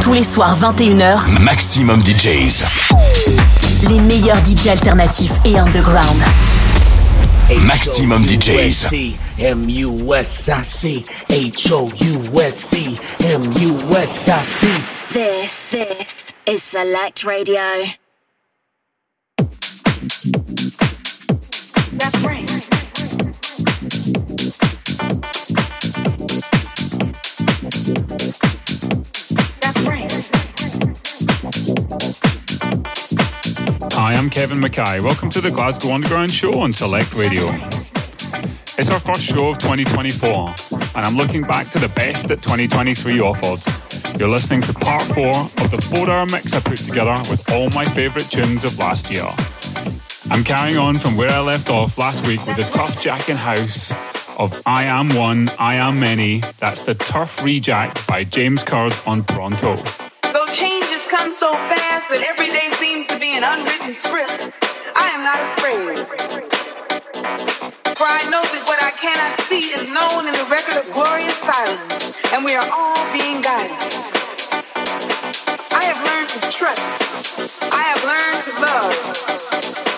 Tous les soirs 21h, Maximum DJs. Les meilleurs DJs alternatifs et underground. Maximum DJs. M-U-S-I-C, H-O-U-S-C, M-U-S-I-C. This, this is Select Radio. That's right. Hi, I'm Kevin McKay. Welcome to the Glasgow Underground Show on Select Radio. It's our first show of 2024, and I'm looking back to the best that 2023 offered. You're listening to part four of the four hour mix I put together with all my favourite tunes of last year. I'm carrying on from where I left off last week with the Tuff Jack in House of I Am One, I Am Many. That's the Turf Rejack by James Curd on Pronto. Come so fast that every day seems to be an unwritten script, I am not afraid. For I know that what I cannot see is known in the record of glorious silence, and we are all being guided. I have learned to trust. I have learned to love.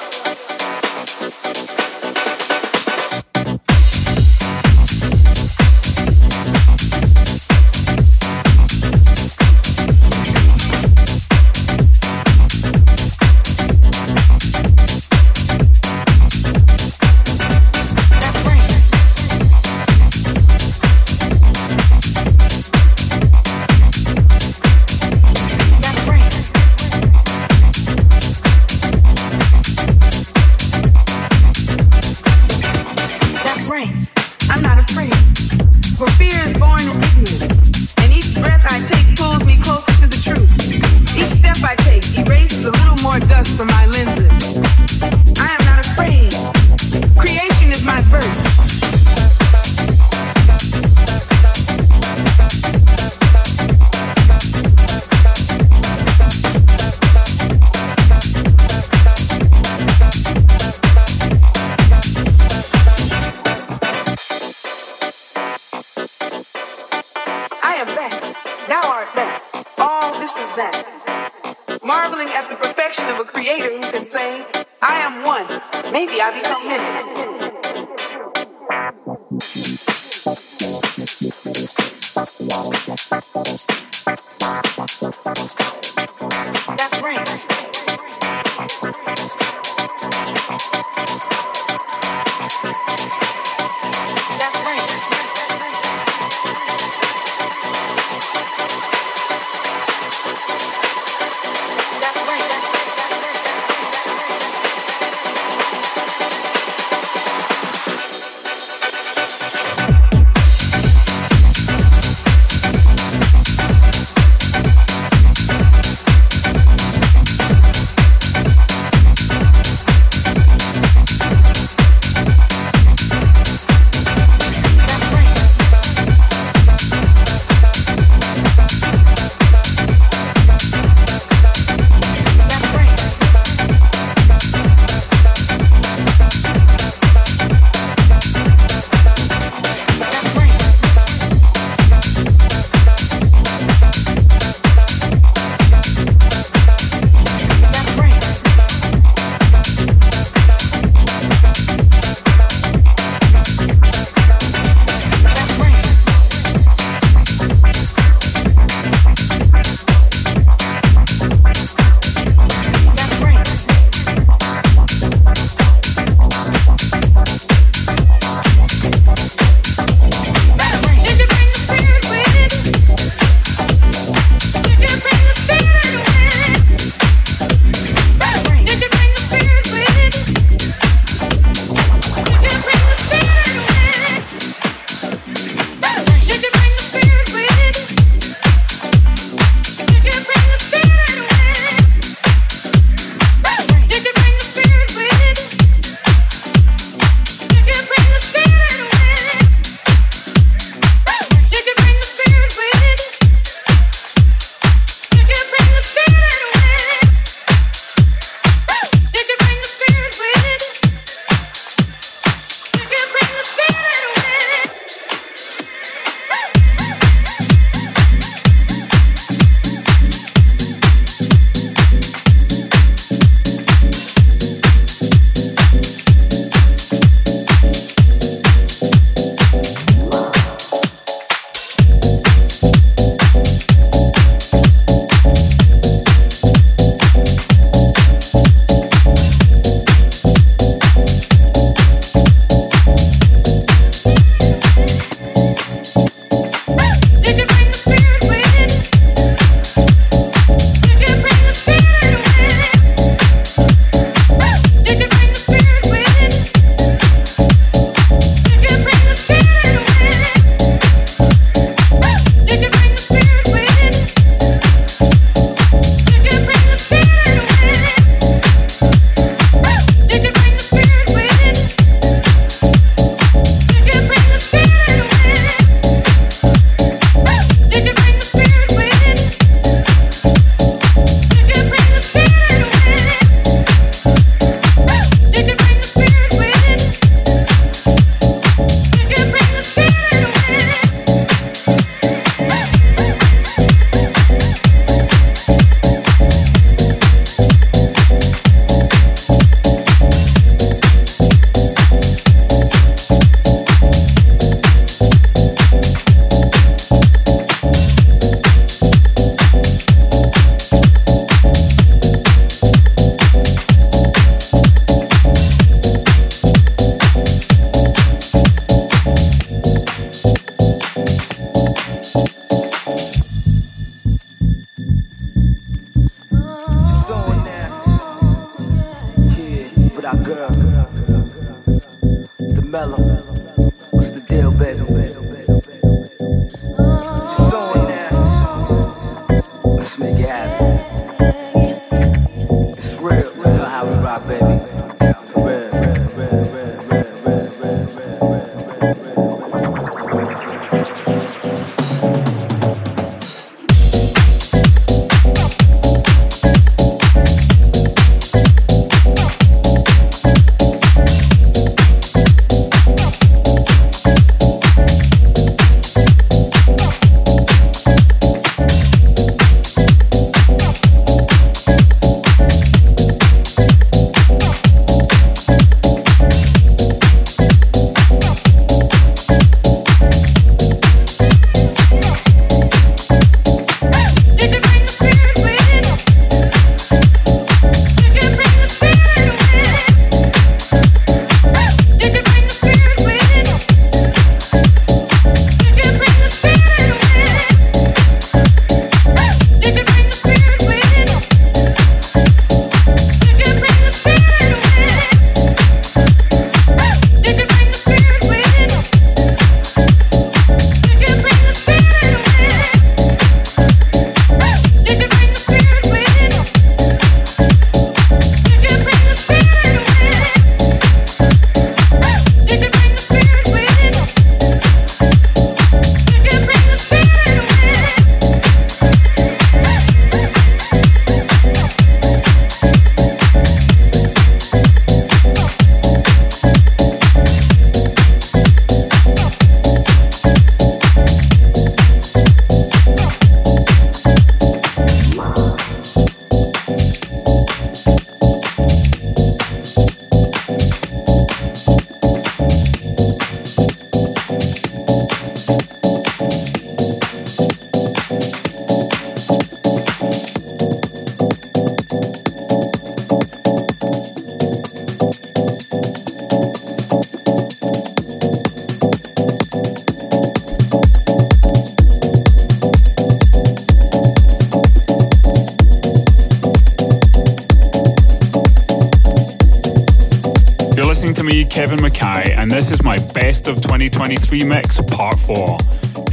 And this is my best of 2023 mix, part 4.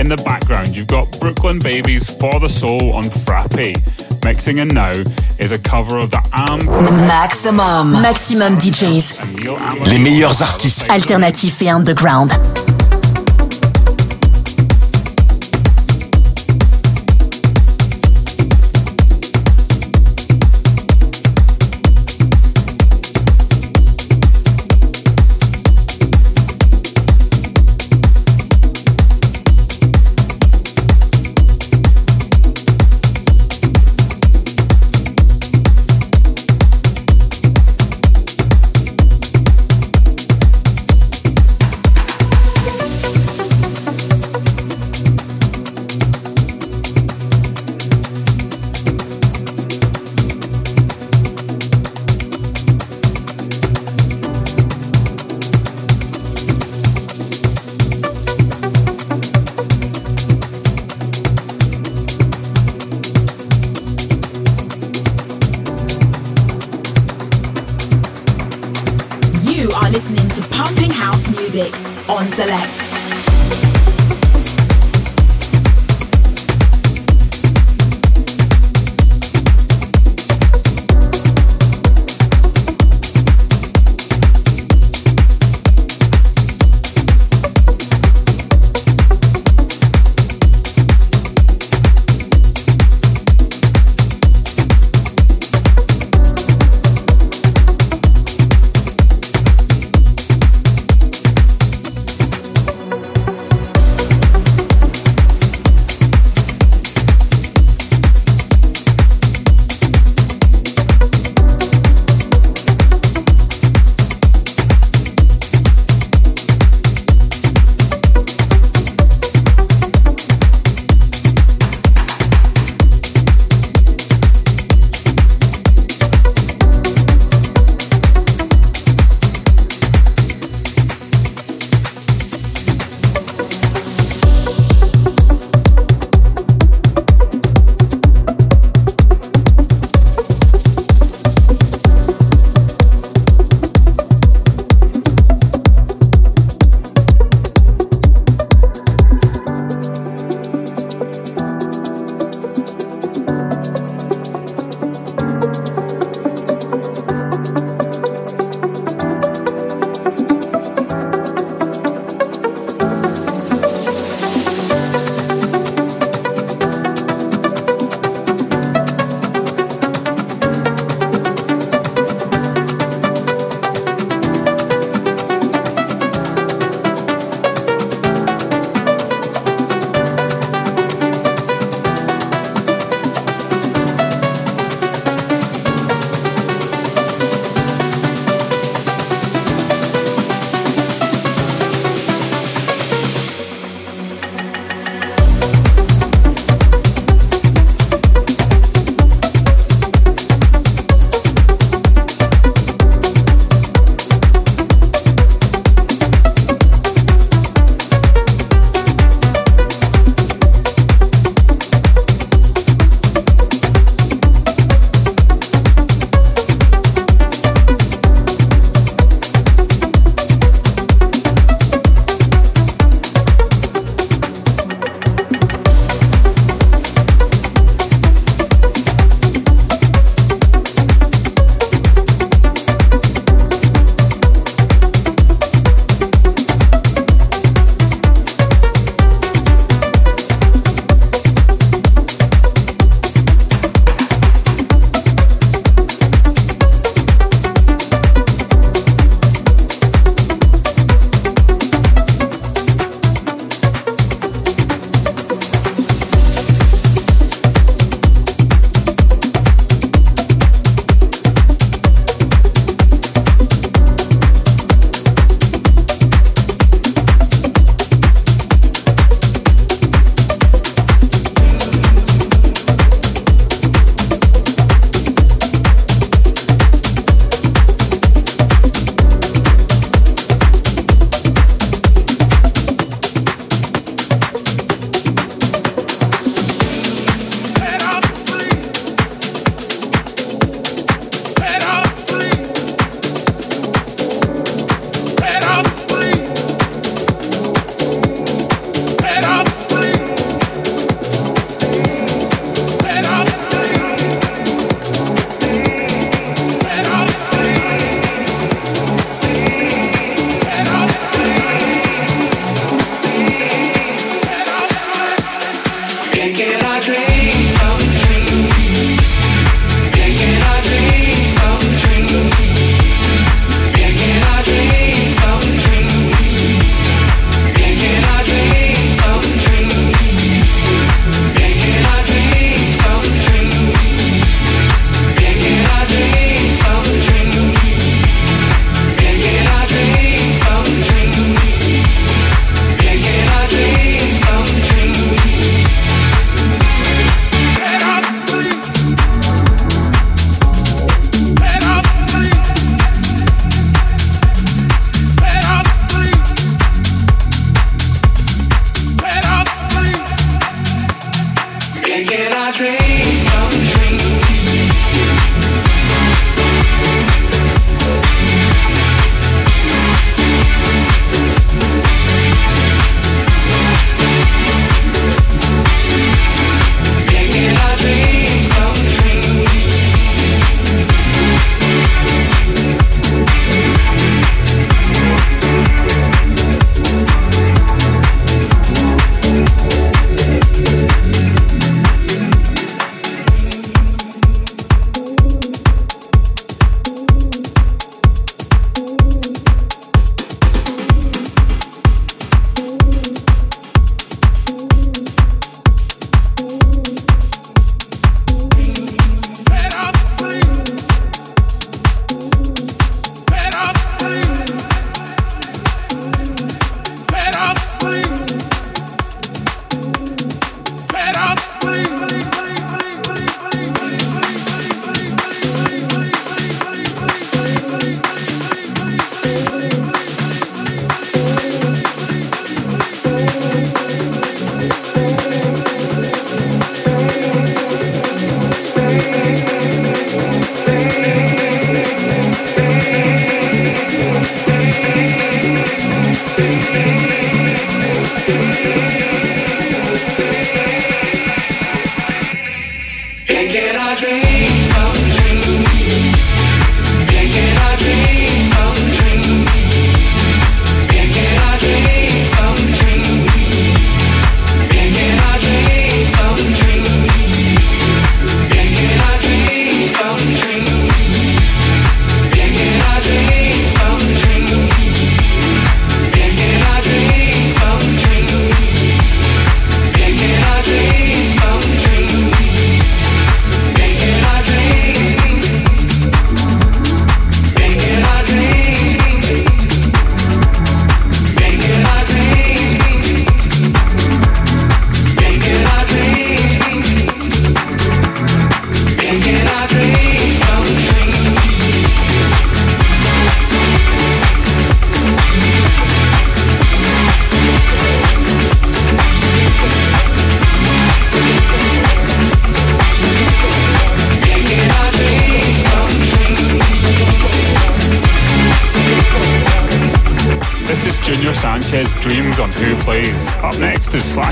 In the background, you've got Brooklyn Babies For the Soul on Frappé. Mixing in now is a cover of the Am. Maxximum. Maxximum DJs. Les meilleurs artistes. Alternatifs et underground.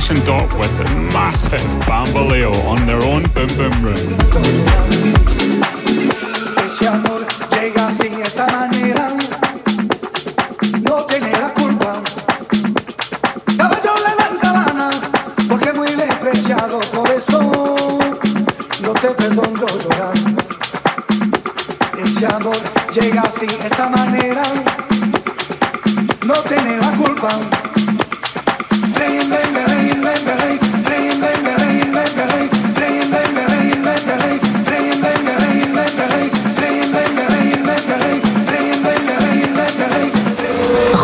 Passion Dot with it.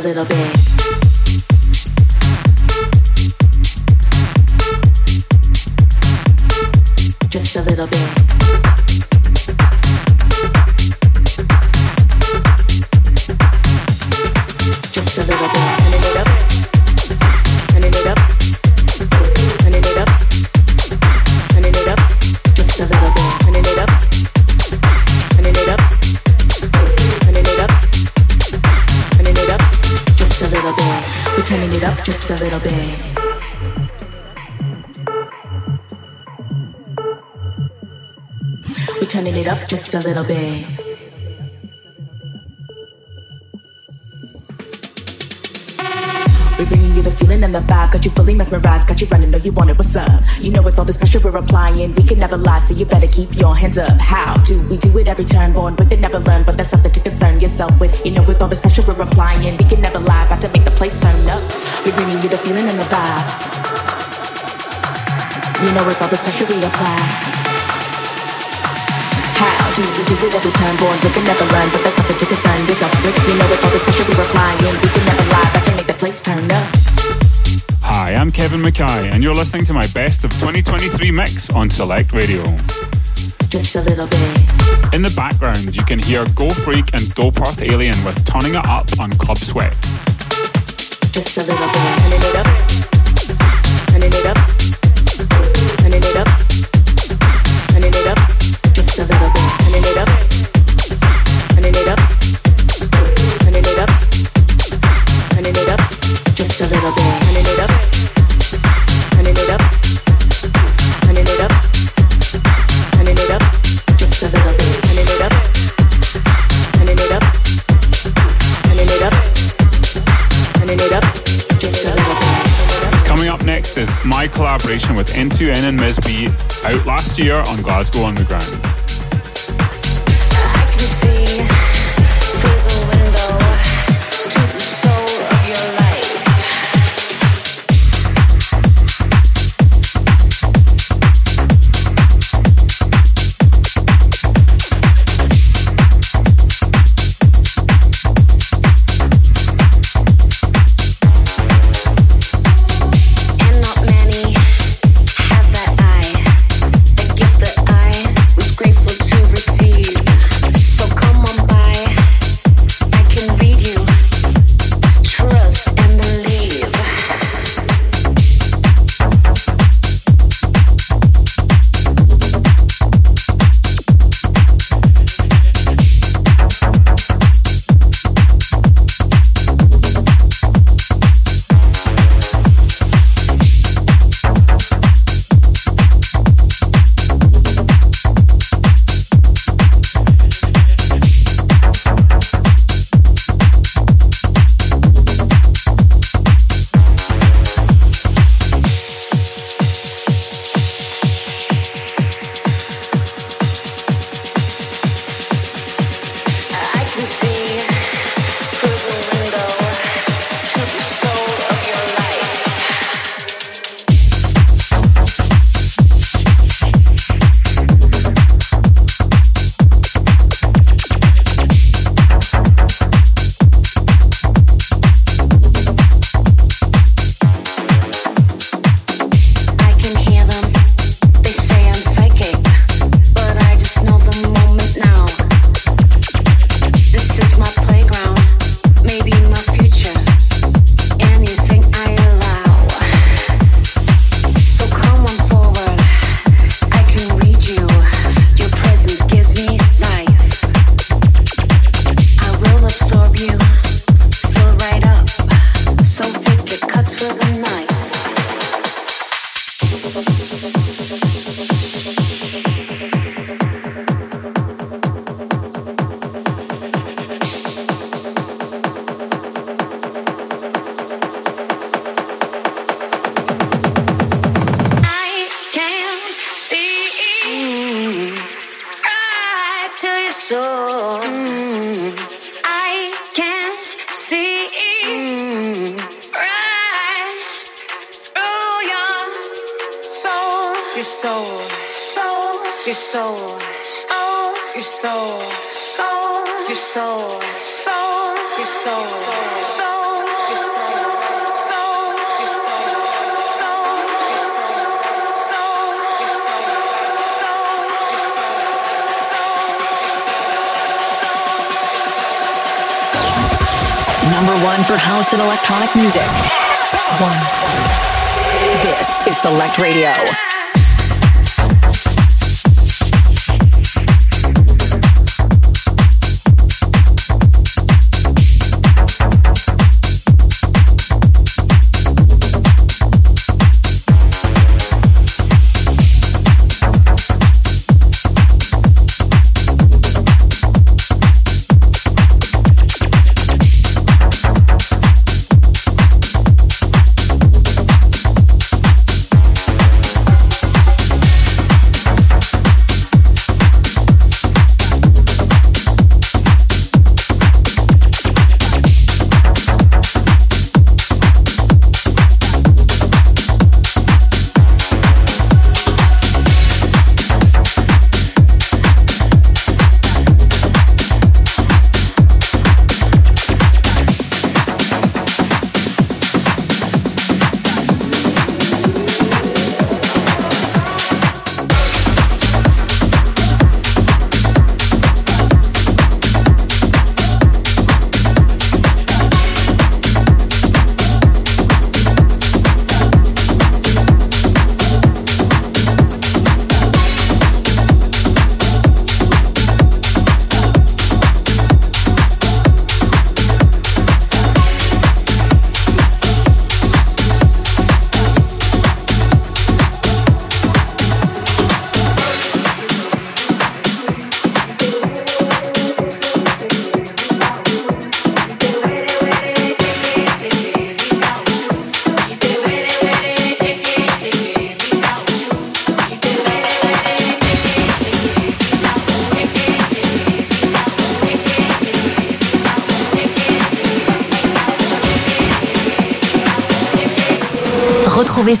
a little bit. just a little bit. We're turning it up just a little bit. in the vibe, got you fully mesmerized, got you running, know you want it, what's up? You know with all this pressure we're applying, we can never lie, so you better keep your hands up. How do we do it every turn? Born with it, never learn, but that's something to concern yourself with. You know with all this pressure we're applying, we can never lie, about to make the place turn up. We bring you the feeling and the vibe. You know with all this pressure we apply. How do we do it every time? Born with it, never learn, but that's something to concern yourself with. You know with all this pressure we're applying, we can never lie, but to make the place turn up. Hi, I'm Kevin McKay, and you're listening to my best of 2023 mix on Select Radio. Just a little bit. In the background, you can hear GoFreek and Dope Earth Alien with Toning It Up on Club Sweat. Just a little bit. Turning it up. Turning it up. next is my collaboration with N2N and Ms. B out last year on Glasgow Underground.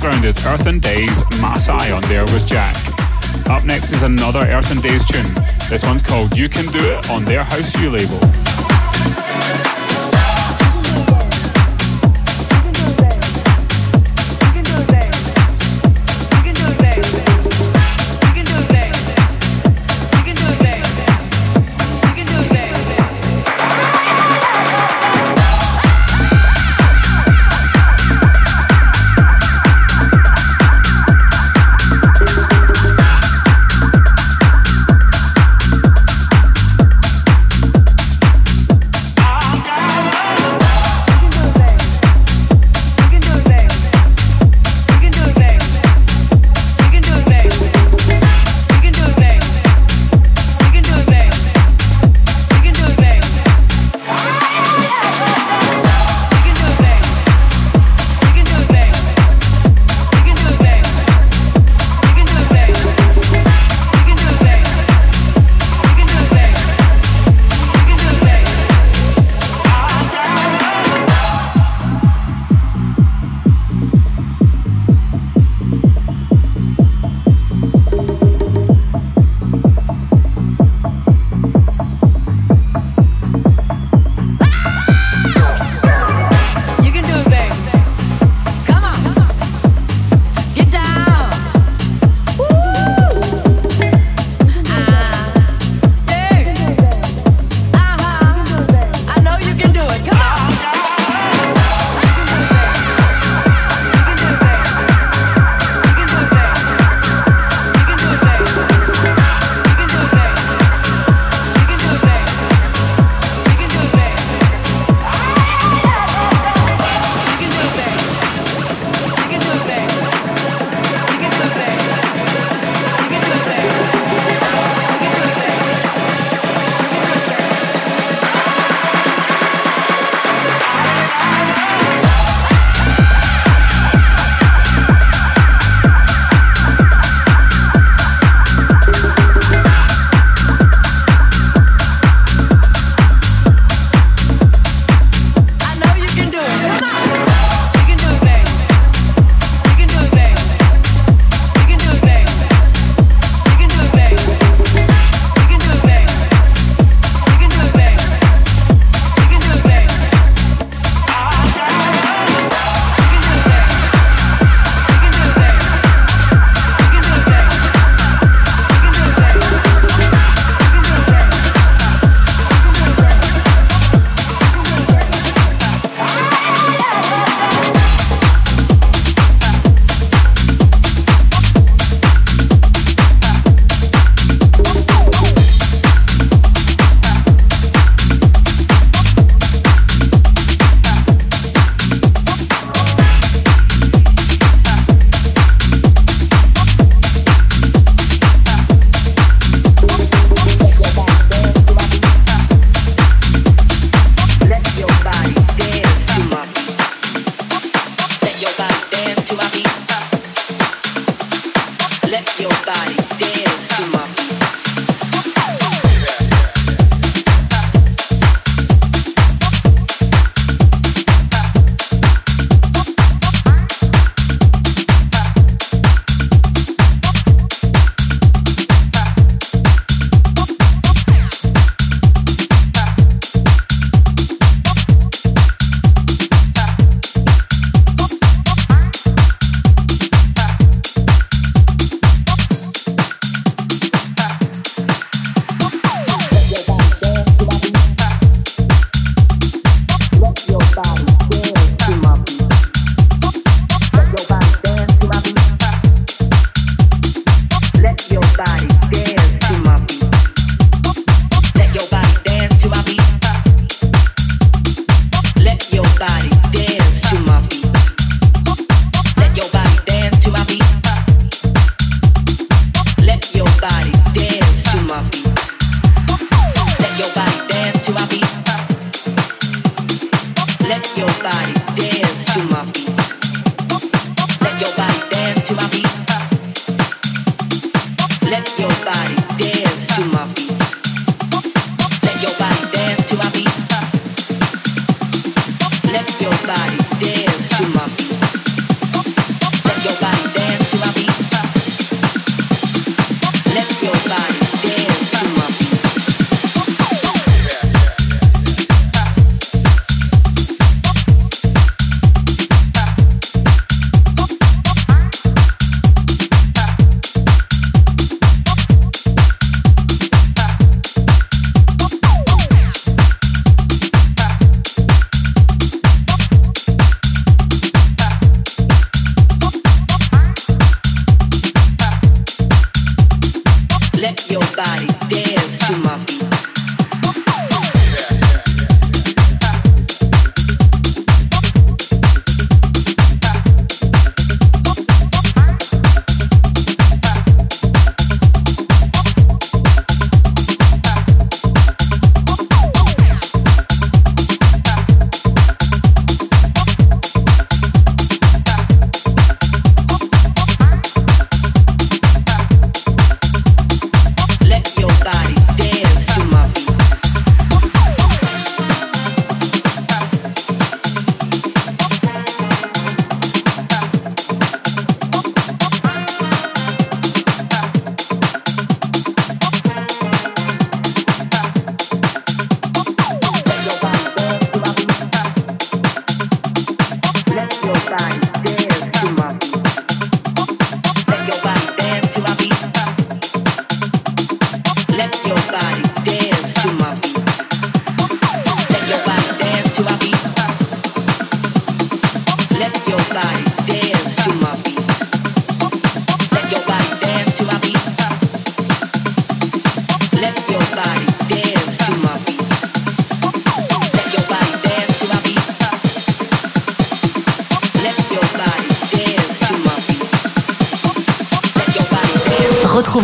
background is Earth n Days, Masai on There Was Jack. Up next is another Earth n Days tune. This one's called You Can Do It on their House U label. Let your body dance to my beat.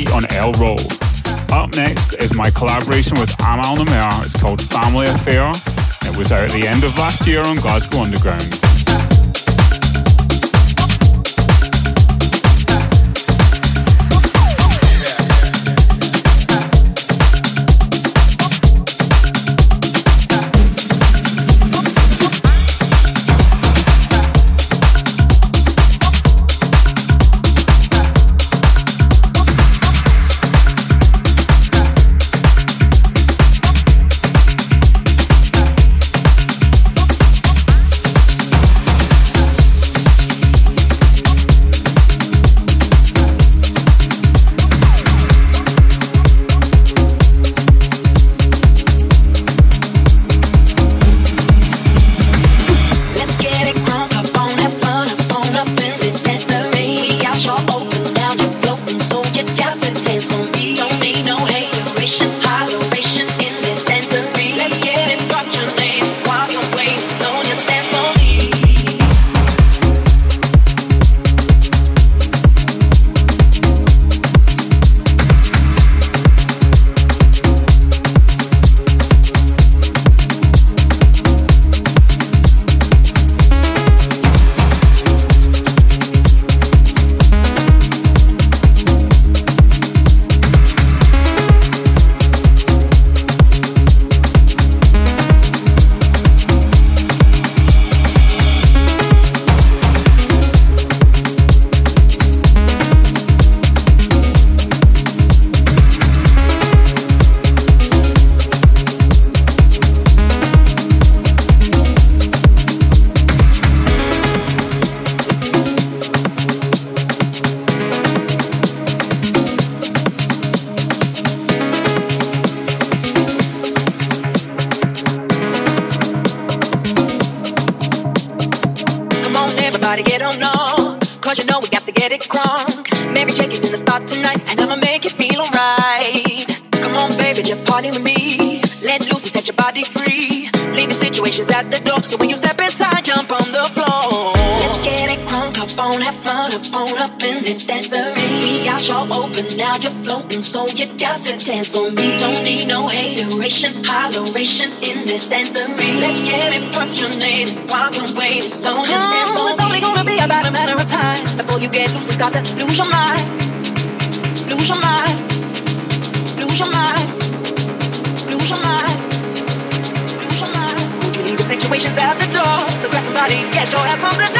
Beat on Elroll. Up next is my collaboration with Amal Namer. It's called Family Affair. It was out at the end of last year on Glasgow Underground. you got to dance for me. Don't need no hateration, holleration in this dancery. Let's get it, pump your name, while you're waiting. So just dance for It's only gonna be about a matter of time before you get loose You gotta lose your mind, lose your mind, lose your mind, lose your mind. Leaving situations at the door, so grab somebody, get your ass on the door.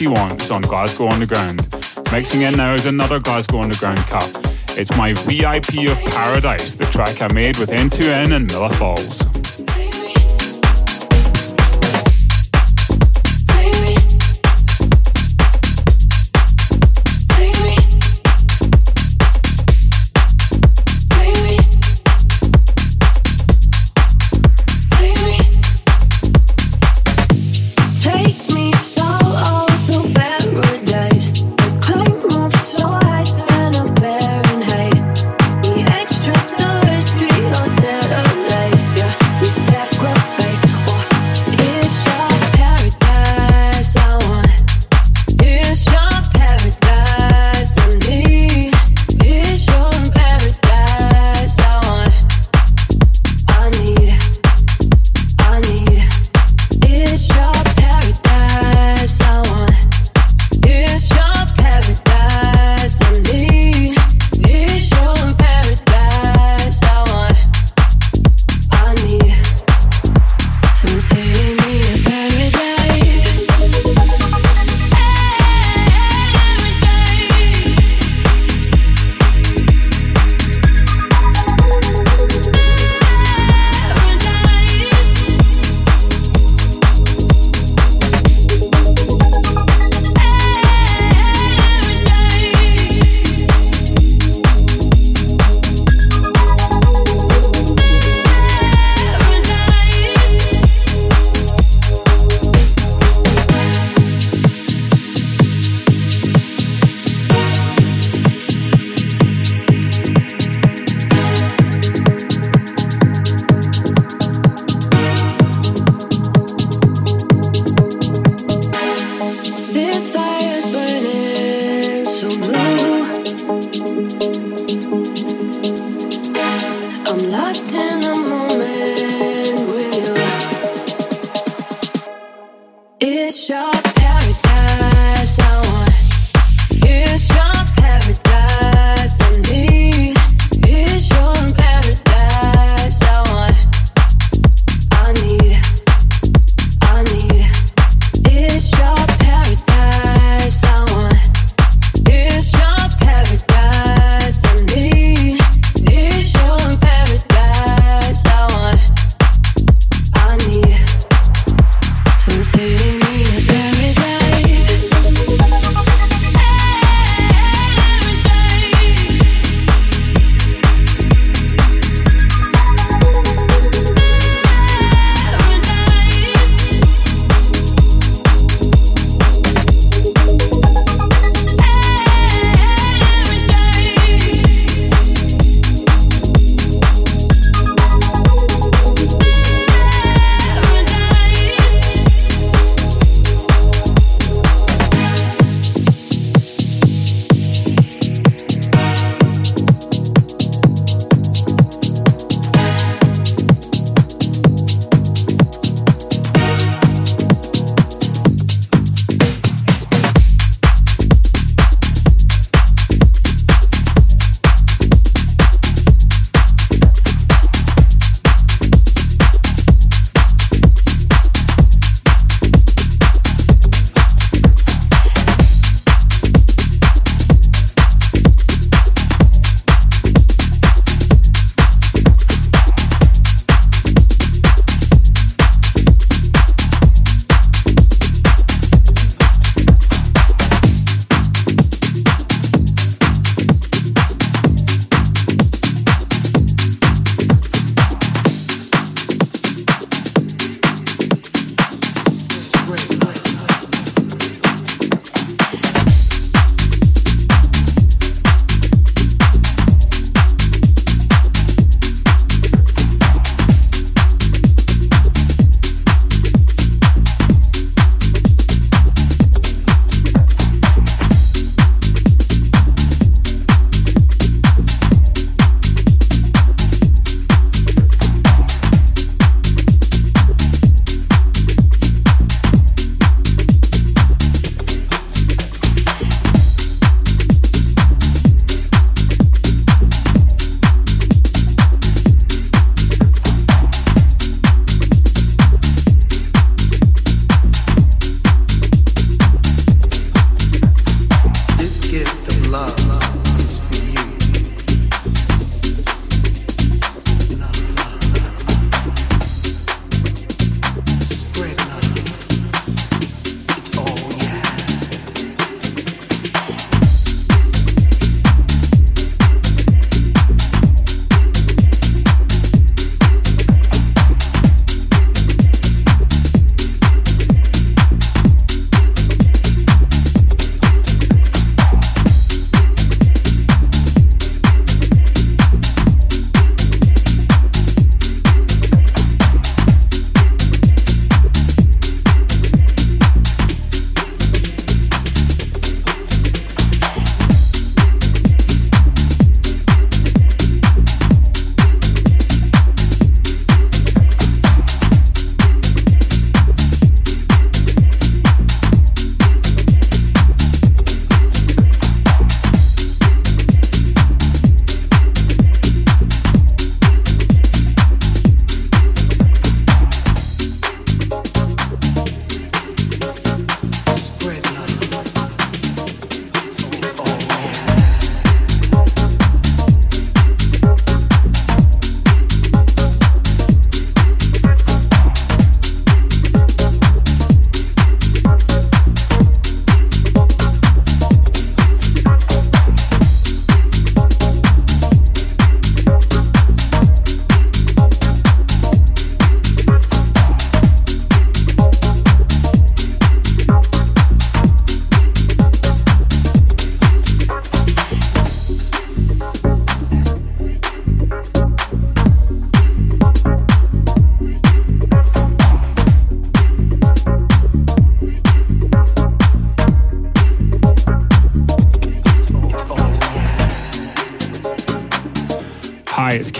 She Wants on Glasgow Underground. Mixing in now is another Glasgow Underground cut. It's my VIP of Paradise, the track I made with N2N and Miller Falls.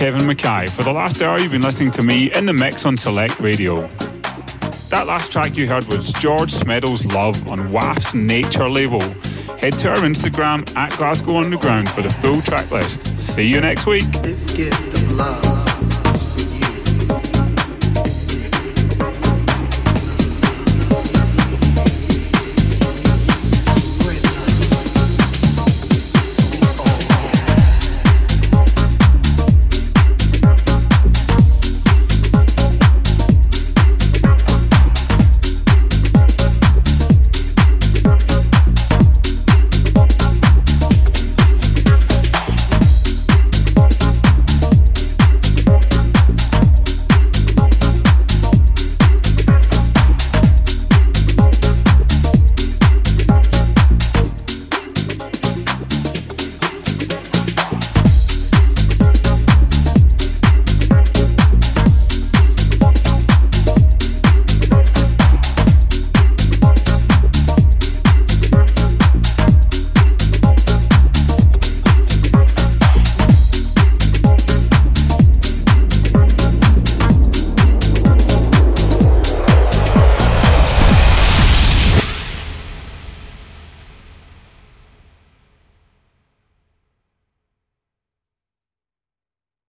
Kevin McKay. For the last hour, you've been listening to me in the mix on Select Radio. That last track you heard was George Smeddles Love on WAF's Nature label. Head to our Instagram at Glasgow Underground for the full track list. See you next week.